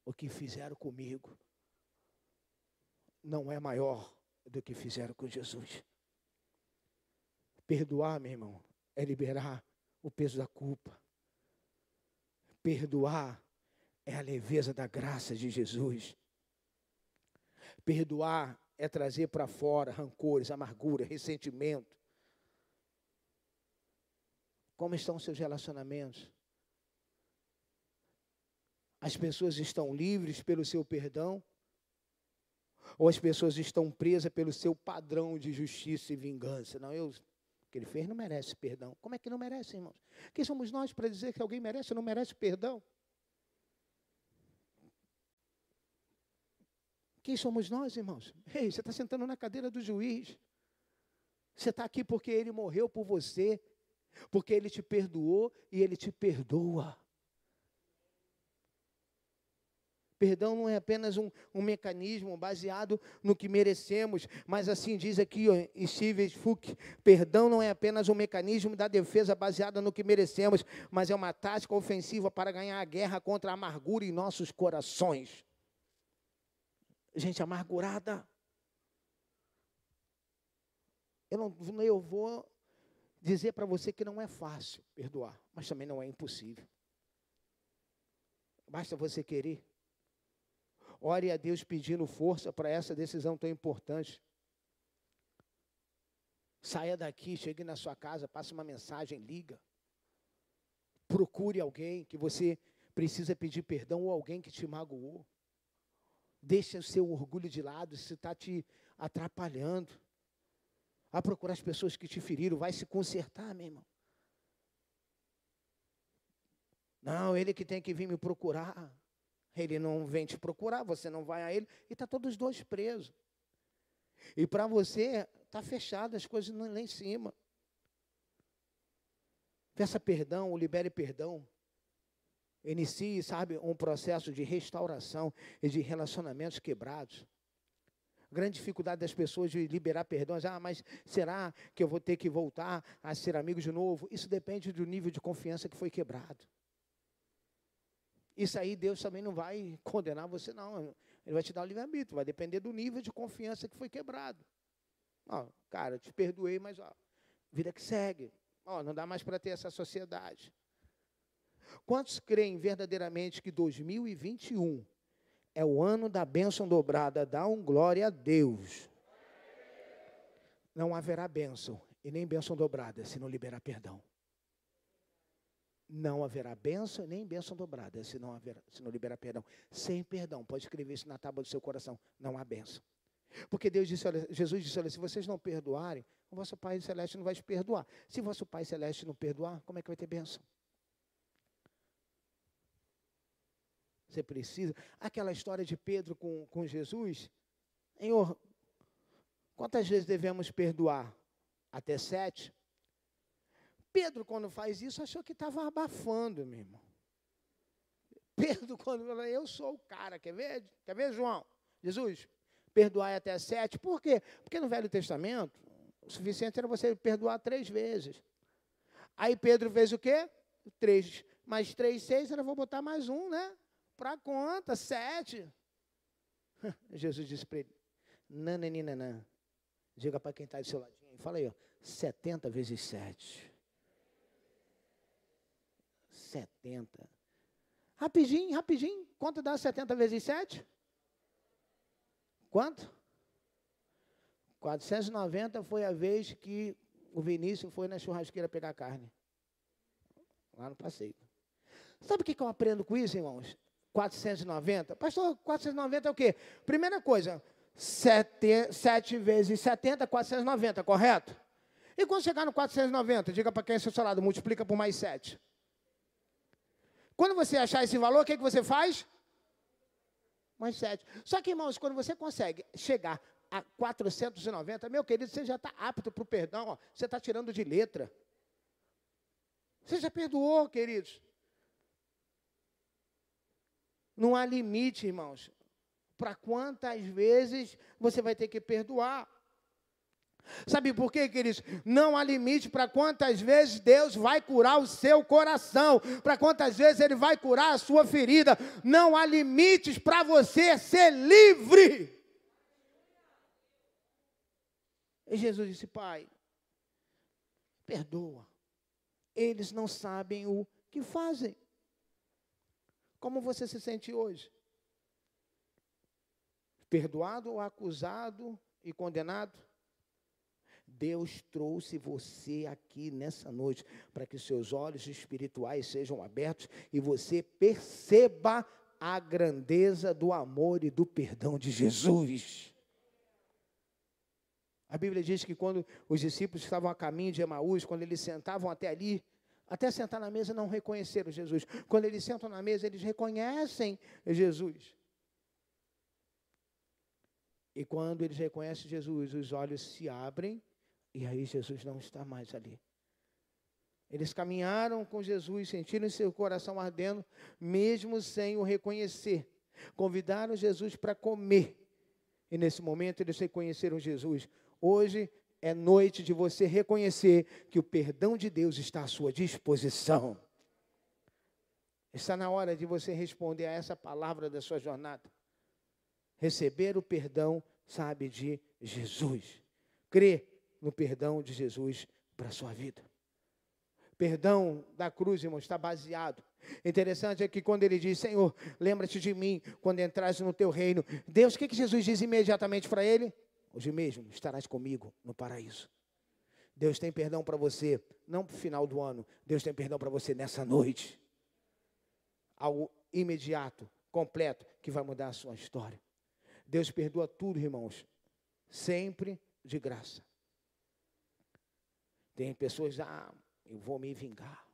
Speaker 1: o que fizeram comigo. Não é maior do que fizeram com Jesus. Perdoar, meu irmão, é liberar o peso da culpa. Perdoar é a leveza da graça de Jesus. Perdoar é trazer para fora rancores, amargura, ressentimento. Como estão seus relacionamentos? As pessoas estão livres pelo seu perdão? Ou as pessoas estão presas pelo seu padrão de justiça e vingança? Não, eu que ele fez não merece perdão. Como é que não merece, irmãos? Quem somos nós para dizer que alguém merece ou não merece perdão? Quem somos nós, irmãos? Ei, você está sentando na cadeira do juiz. Você está aqui porque ele morreu por você, porque ele te perdoou e ele te perdoa. Perdão não é apenas um, um, mecanismo baseado no que merecemos, mas assim diz aqui ó, Steve Fuch, perdão não é apenas um mecanismo da defesa baseada no que merecemos, mas é uma tática ofensiva para ganhar a guerra contra a amargura em nossos corações. Gente amargurada. Eu, não, eu vou dizer para você que não é fácil perdoar, mas também não é impossível. Basta você querer. Ore a Deus pedindo força para essa decisão tão importante. Saia daqui, chegue na sua casa, passe uma mensagem, liga. Procure alguém que você precisa pedir perdão ou alguém que te magoou. Deixe o seu orgulho de lado, se está te atrapalhando. A procurar as pessoas que te feriram, vai se consertar, meu irmão. Não, ele que tem que vir me procurar. Ele não vem te procurar, você não vai a ele, e está todos os dois presos. E para você, está fechado as coisas lá em cima. Peça perdão, ou libere perdão. Inicie, sabe, um processo de restauração e de relacionamentos quebrados. Grande dificuldade das pessoas de liberar perdão é, ah, mas será que eu vou ter que voltar a ser amigo de novo? Isso depende do nível de confiança que foi quebrado. Isso aí Deus também não vai condenar você, não. Ele vai te dar o livre-arbítrio, vai depender do nível de confiança que foi quebrado. Ó, cara, te perdoei, mas ó, vida que segue. Ó, não dá mais para ter essa sociedade. Quantos creem verdadeiramente que 2021 é o ano da bênção dobrada? Dá um glória a Deus. Não haverá bênção e nem bênção dobrada se não liberar perdão não haverá bênção nem bênção dobrada, se não, haverá, se não liberar perdão. Sem perdão, pode escrever isso na tábua do seu coração, não há bênção. Porque Deus disse, olha, Jesus disse, olha, se vocês não perdoarem, o vosso Pai Celeste não vai te perdoar. Se o vosso Pai Celeste não perdoar, como é que vai ter bênção? Você precisa. Aquela história de Pedro com, com Jesus, Senhor, quantas vezes devemos perdoar? Até sete? Pedro, quando faz isso, achou que estava abafando, meu irmão. Pedro, quando fala, eu sou o cara, quer ver? Quer ver, João? Jesus, perdoar até sete. Por quê? Porque no Velho Testamento, o suficiente era você perdoar três vezes. Aí Pedro fez o quê? Três. Mais três, seis, era vou botar mais um, né? Para conta, sete. Jesus disse para ele, nananina, diga para quem está do seu ladinho, fala aí, ó, 70 vezes sete. 70. Rapidinho, rapidinho. Quanto dá 70 vezes 7? Quanto? 490 foi a vez que o Vinícius foi na churrasqueira pegar carne. Lá no passeio. Sabe o que, eu aprendo com isso, irmãos? 490. Pastor, 490 é o quê? Primeira coisa, 7, 7 vezes 70, 490, correto? E quando chegar no 490, diga para quem é seu salário, multiplica por mais 7. Quando você achar esse valor, o que, que você faz? Mais 7. Só que, irmãos, quando você consegue chegar a 490, meu querido, você já está apto para o perdão, ó, você está tirando de letra. Você já perdoou, queridos. Não há limite, irmãos, para quantas vezes você vai ter que perdoar. Sabe por quê, queridos? Não há limite para quantas vezes Deus vai curar o seu coração, para quantas vezes Ele vai curar a sua ferida. Não há limites para você ser livre. E Jesus disse: Pai, perdoa. Eles não sabem o que fazem. Como você se sente hoje? Perdoado ou acusado e condenado? Deus trouxe você aqui nessa noite para que seus olhos espirituais sejam abertos e você perceba a grandeza do amor e do perdão de Jesus. A Bíblia diz que quando os discípulos estavam a caminho de Emaús, quando eles sentavam até ali, até sentar na mesa não reconheceram Jesus. Quando eles sentam na mesa, eles reconhecem Jesus. E quando eles reconhecem Jesus, os olhos se abrem e aí Jesus não está mais ali. Eles caminharam com Jesus, sentiram seu coração ardendo, mesmo sem o reconhecer. Convidaram Jesus para comer. E nesse momento eles reconheceram Jesus. Hoje é noite de você reconhecer que o perdão de Deus está à sua disposição. Está na hora de você responder a essa palavra da sua jornada. Receber o perdão, sabe, de Jesus. Crer no perdão de Jesus para a sua vida. Perdão da cruz, irmão, está baseado. Interessante é que quando ele diz, Senhor, lembra-te de mim quando entras no teu reino. Deus, o que, que Jesus diz imediatamente para ele? Hoje mesmo estarás comigo no paraíso. Deus tem perdão para você, não para o final do ano. Deus tem perdão para você nessa noite. Algo imediato, completo, que vai mudar a sua história. Deus perdoa tudo, irmãos, sempre de graça. Tem pessoas, ah, eu vou me vingar.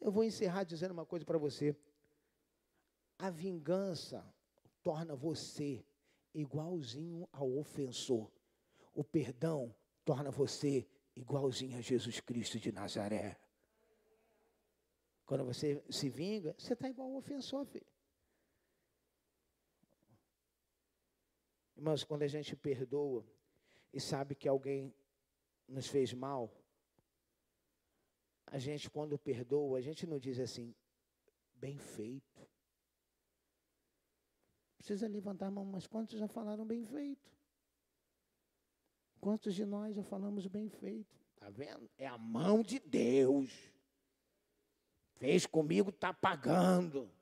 Speaker 1: Eu vou encerrar dizendo uma coisa para você. A vingança torna você igualzinho ao ofensor. O perdão torna você igualzinho a Jesus Cristo de Nazaré. Quando você se vinga, você está igual ao ofensor. Irmãos, quando a gente perdoa e sabe que alguém nos fez mal, a gente, quando perdoa, a gente não diz assim, bem feito. Precisa levantar a mão, mas quantos já falaram bem feito? Quantos de nós já falamos bem feito? Está vendo? É a mão de Deus. Fez comigo, está pagando.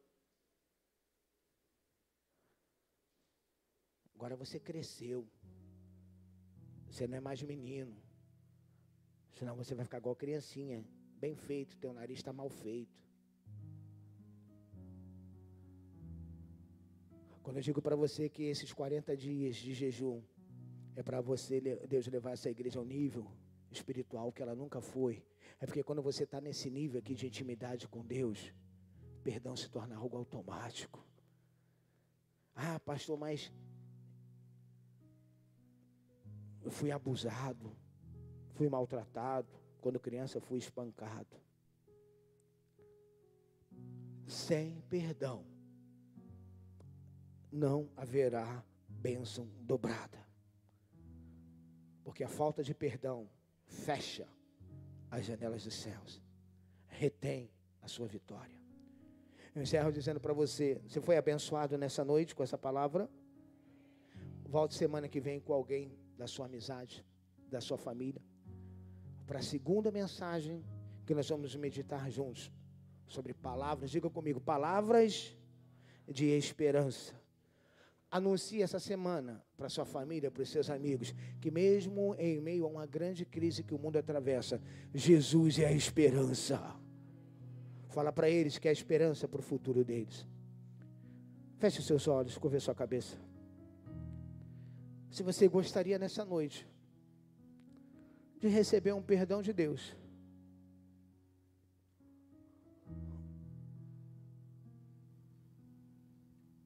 Speaker 1: Agora você cresceu. Você não é mais menino. Senão você vai ficar igual criancinha. Bem feito, teu nariz está mal feito. Quando eu digo para você que esses 40 dias de jejum é para você, Deus levar essa igreja ao nível espiritual que ela nunca foi. É porque quando você está nesse nível aqui de intimidade com Deus, perdão se torna algo automático. Ah, pastor, mas eu fui abusado. Fui maltratado. Quando criança, fui espancado. Sem perdão, não haverá bênção dobrada. Porque a falta de perdão fecha as janelas dos céus, retém a sua vitória. Eu encerro dizendo para você: você foi abençoado nessa noite com essa palavra? Volte semana que vem com alguém da sua amizade, da sua família para a segunda mensagem que nós vamos meditar juntos sobre palavras. Diga comigo, palavras de esperança. Anuncie essa semana para sua família, para os seus amigos, que mesmo em meio a uma grande crise que o mundo atravessa, Jesus é a esperança. Fala para eles que é a esperança para o futuro deles. Feche os seus olhos, curva sua cabeça. se você gostaria nessa noite de receber um perdão de Deus.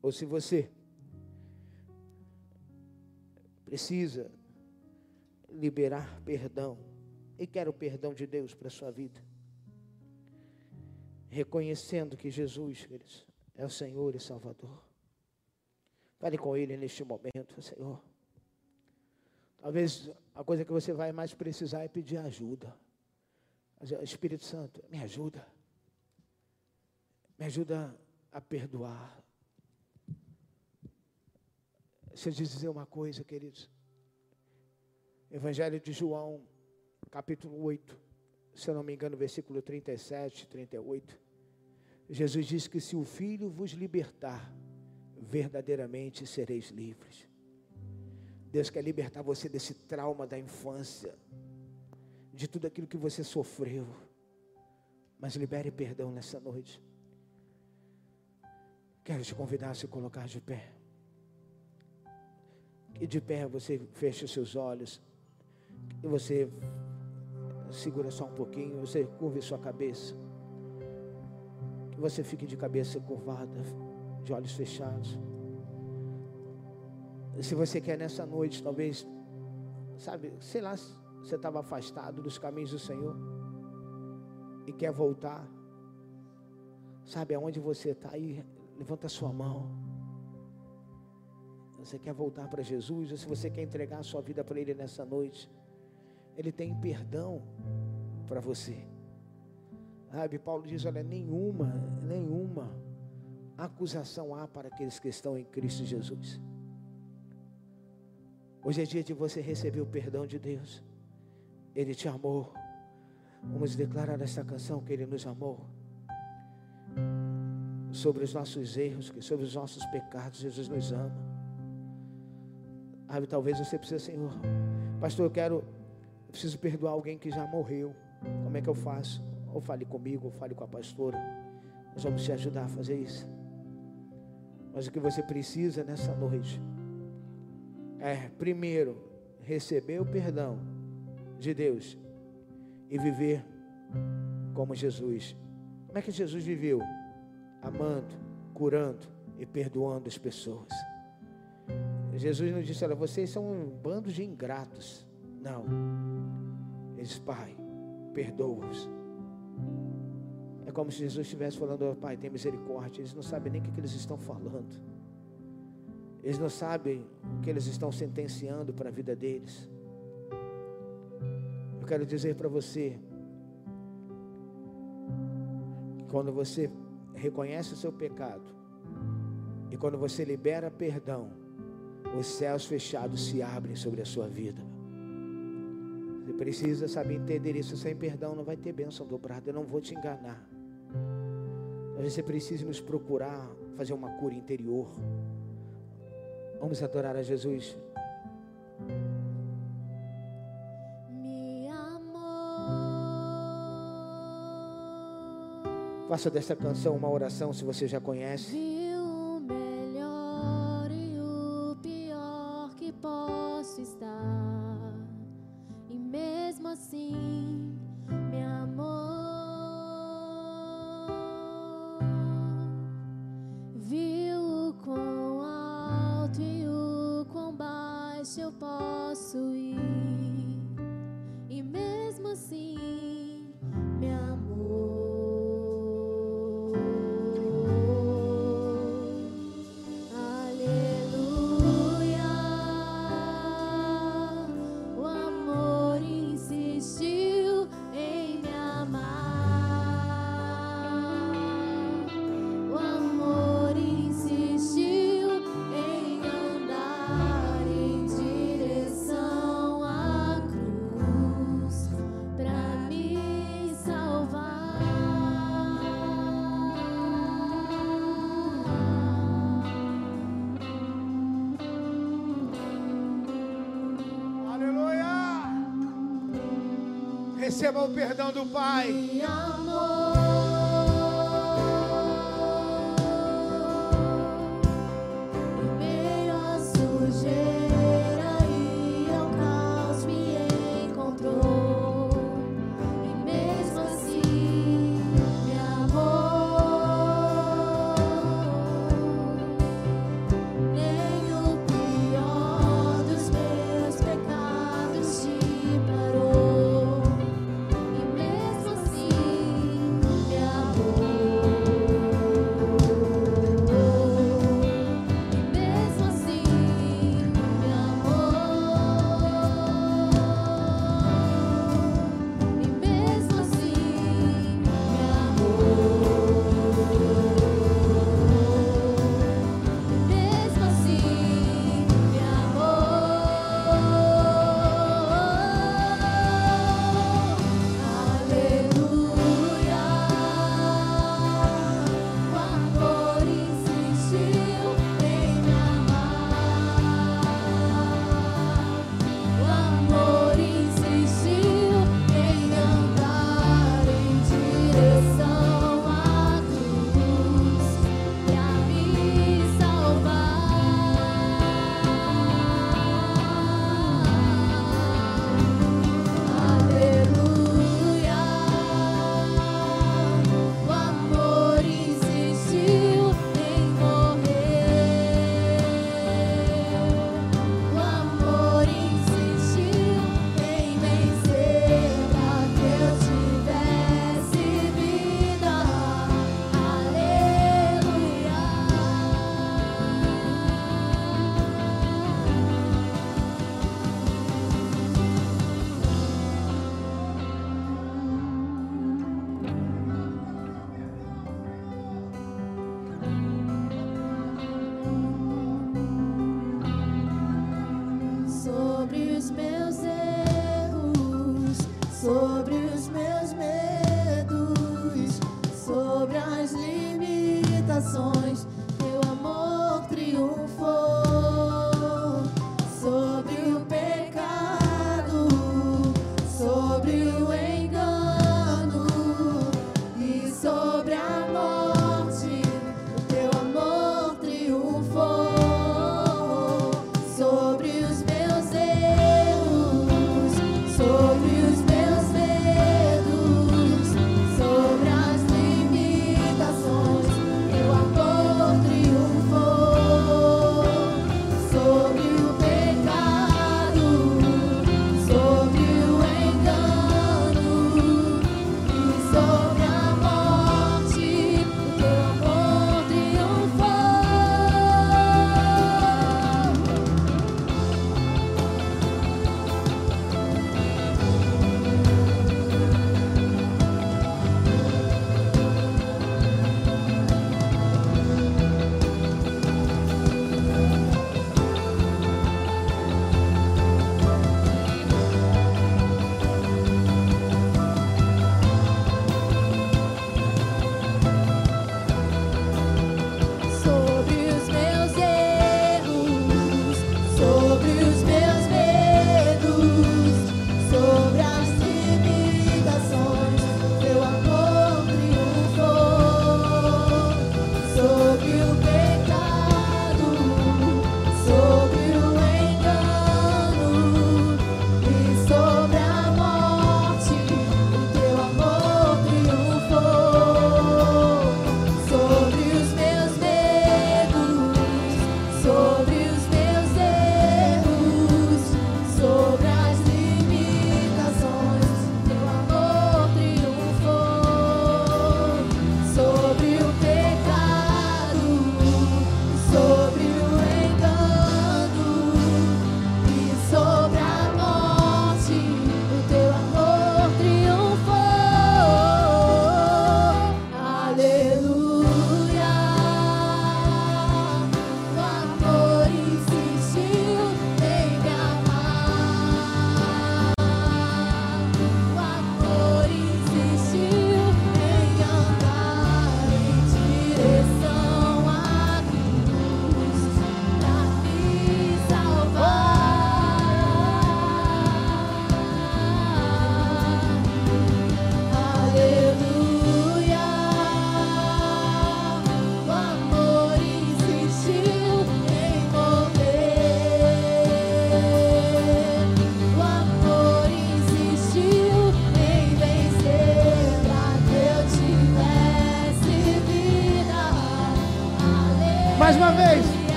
Speaker 1: Ou se você precisa liberar perdão e quer o perdão de Deus para a sua vida, reconhecendo que Jesus, queridos, é o Senhor e Salvador. Fale com Ele neste momento, Senhor. Talvez a coisa que você vai mais precisar é pedir ajuda. Espírito Santo, me ajuda. Me ajuda a perdoar. Deixa eu dizer uma coisa, queridos. Evangelho de João, capítulo 8, se eu não me engano, versículo 37, 38. Jesus diz que se o Filho vos libertar, verdadeiramente sereis livres. Deus quer libertar você desse trauma da infância, de tudo aquilo que você sofreu. Mas libere perdão nessa noite. Quero te convidar a se colocar de pé. E de pé você fecha os seus olhos. E você segura só um pouquinho. Você curve sua cabeça. Que você fique de cabeça curvada, de olhos fechados. Se você quer nessa noite, talvez, sabe, sei lá, você estava afastado dos caminhos do Senhor e quer voltar. Sabe aonde você está aí? Levanta sua mão. Você quer voltar para Jesus, ou se você quer entregar a sua vida para Ele nessa noite, Ele tem perdão para você. Sabe, Paulo diz: olha, nenhuma, nenhuma acusação há para aqueles que estão em Cristo Jesus. Hoje é dia de você receber o perdão de Deus. Ele te amou. Vamos declarar essa canção que Ele nos amou. Sobre os nossos erros, sobre os nossos pecados, Jesus nos ama. Ah, talvez você precise, Senhor. Pastor, eu quero, eu preciso perdoar alguém que já morreu. Como é que eu faço? Ou fale comigo, ou fale com a pastora. Nós vamos te ajudar a fazer isso. Mas o que você precisa nessa noite é, primeiro, receber o perdão de Deus e viver como Jesus. Como é que Jesus viveu? Amando, curando e perdoando as pessoas. Jesus não disse, olha, vocês são um bando de ingratos. Não. Ele disse, Pai, perdoa-os. É como se Jesus estivesse falando, Pai, tem misericórdia. Eles não sabem nem o que eles estão falando. Eles não sabem o que eles estão sentenciando para a vida deles. Eu quero dizer para você que quando você reconhece o seu pecado e quando você libera perdão, os céus fechados se abrem sobre a sua vida. Você precisa saber entender isso. Sem perdão não vai ter bênção dobrada. Eu não vou te enganar. Mas você precisa nos procurar fazer uma cura interior. Vamos adorar a Jesus. Me amou. Faça dessa canção uma oração se você já conhece. Receba o perdão do Pai.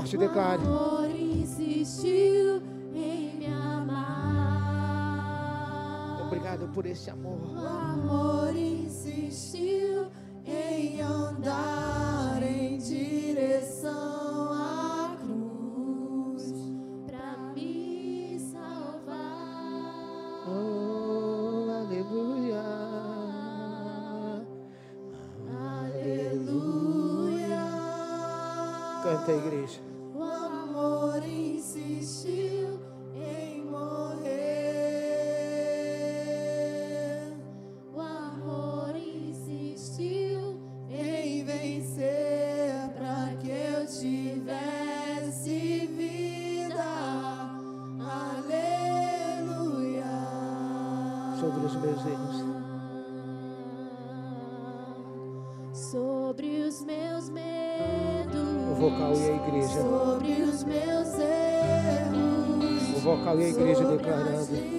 Speaker 2: Forte, declare. Igreja. A igreja
Speaker 1: Sobre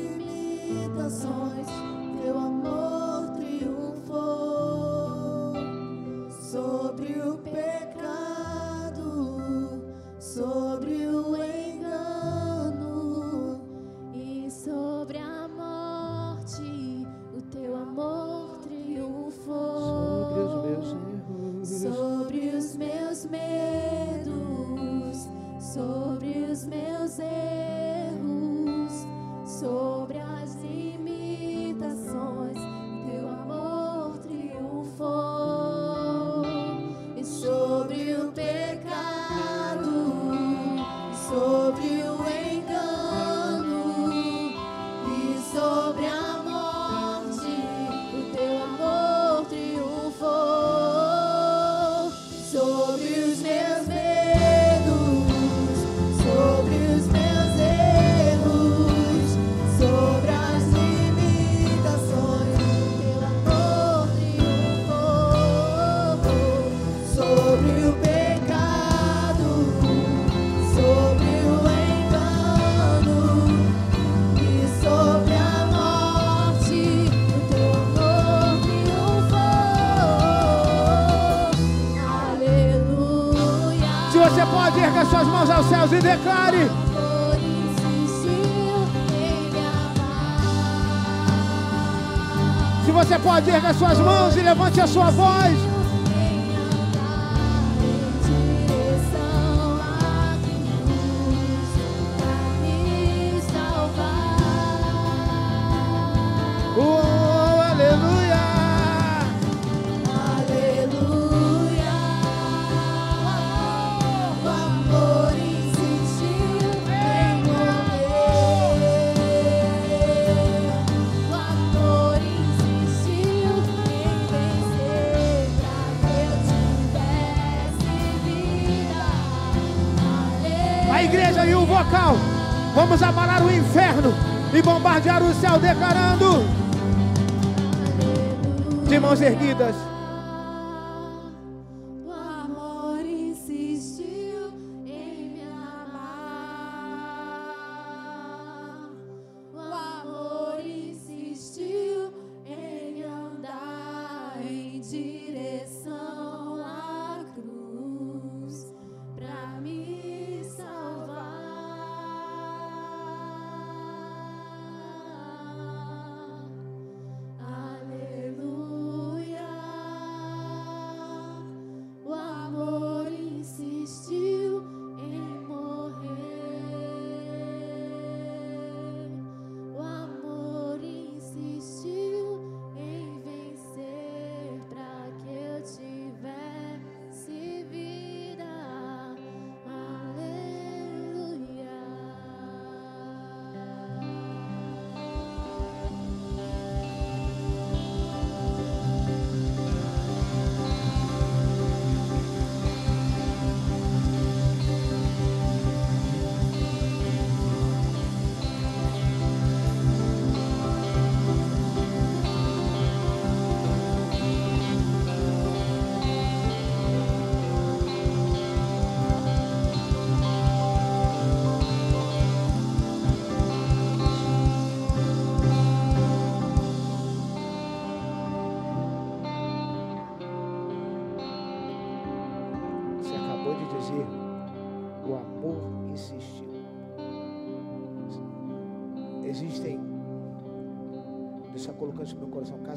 Speaker 1: aos céus e declare. Se você pode, erga suas mãos e levante a sua voz. Inferno e bombardear o céu, declarando. De mãos erguidas.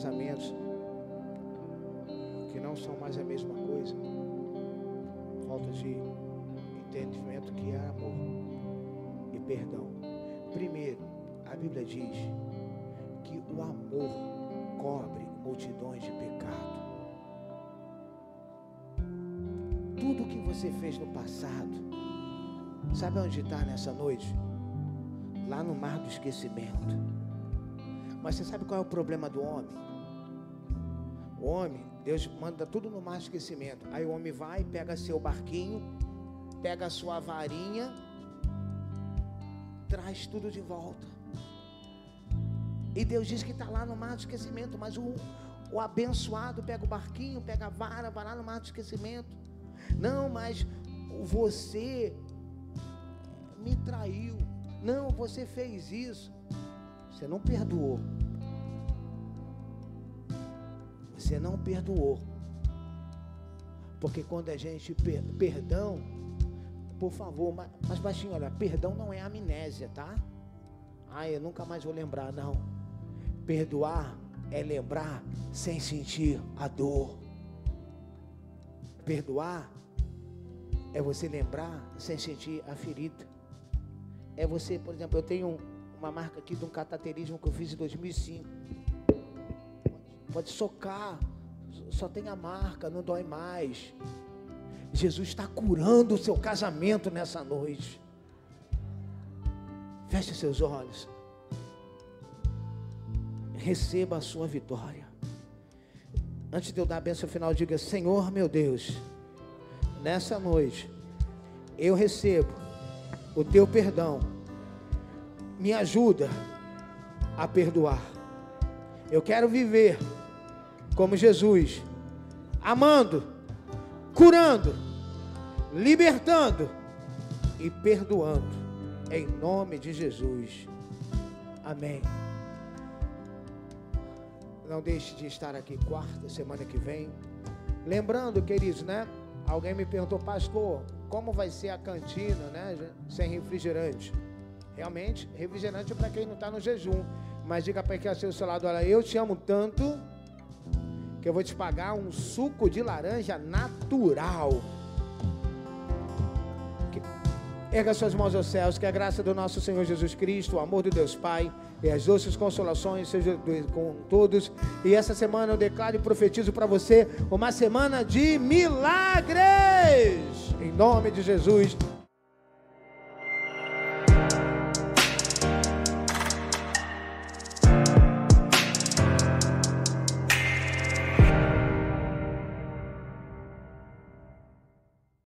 Speaker 1: Casamentos que não são mais a mesma coisa. Falta de entendimento que é amor e perdão. Primeiro, a Bíblia diz que o amor cobre multidões de pecado. tudo que você fez no passado, sabe onde está nessa noite? Lá no mar do esquecimento. Mas você sabe qual é o problema do homem? O homem, Deus manda tudo no mar do esquecimento. Aí o homem vai, pega seu barquinho, pega sua varinha, traz tudo de volta. E Deus diz que está lá no mar do esquecimento, mas o, o abençoado pega o barquinho, pega a vara, vai lá no mar do esquecimento. Não, mas você me traiu. Não, você fez isso. Você não perdoou. Você não perdoou. Porque quando a gente per, perdão, por favor, mas, mas baixinho, olha, perdão não é amnésia, tá? Ah, eu nunca mais vou lembrar, não. Perdoar é lembrar sem sentir a dor. Perdoar é você lembrar sem sentir a ferida. É você, por exemplo, eu tenho uma marca aqui de um cataterismo que eu fiz em 2005. Pode socar, só tem a marca, não dói mais. Jesus está curando o seu casamento nessa noite. Feche seus olhos. Receba a sua vitória. Antes de eu dar a bênção final, diga: Senhor meu Deus, nessa noite, eu recebo o teu perdão. Me ajuda a perdoar. Eu quero viver como Jesus, amando, curando, libertando e perdoando. Em nome de Jesus. Amém. Não deixe de estar aqui quarta, semana que vem. Lembrando, queridos, né? Alguém me perguntou, pastor, como vai ser a cantina, né? Sem refrigerante. Realmente, refrigerante é para quem não está no jejum. Mas diga para quem ao seu lado, olha, eu te amo tanto que eu vou te pagar um suco de laranja natural. Erga suas mãos aos céus, que a graça do nosso Senhor Jesus Cristo, o amor de Deus Pai e as doces consolações sejam com todos. E essa semana eu declaro e profetizo para você uma semana de milagres. Em nome de Jesus.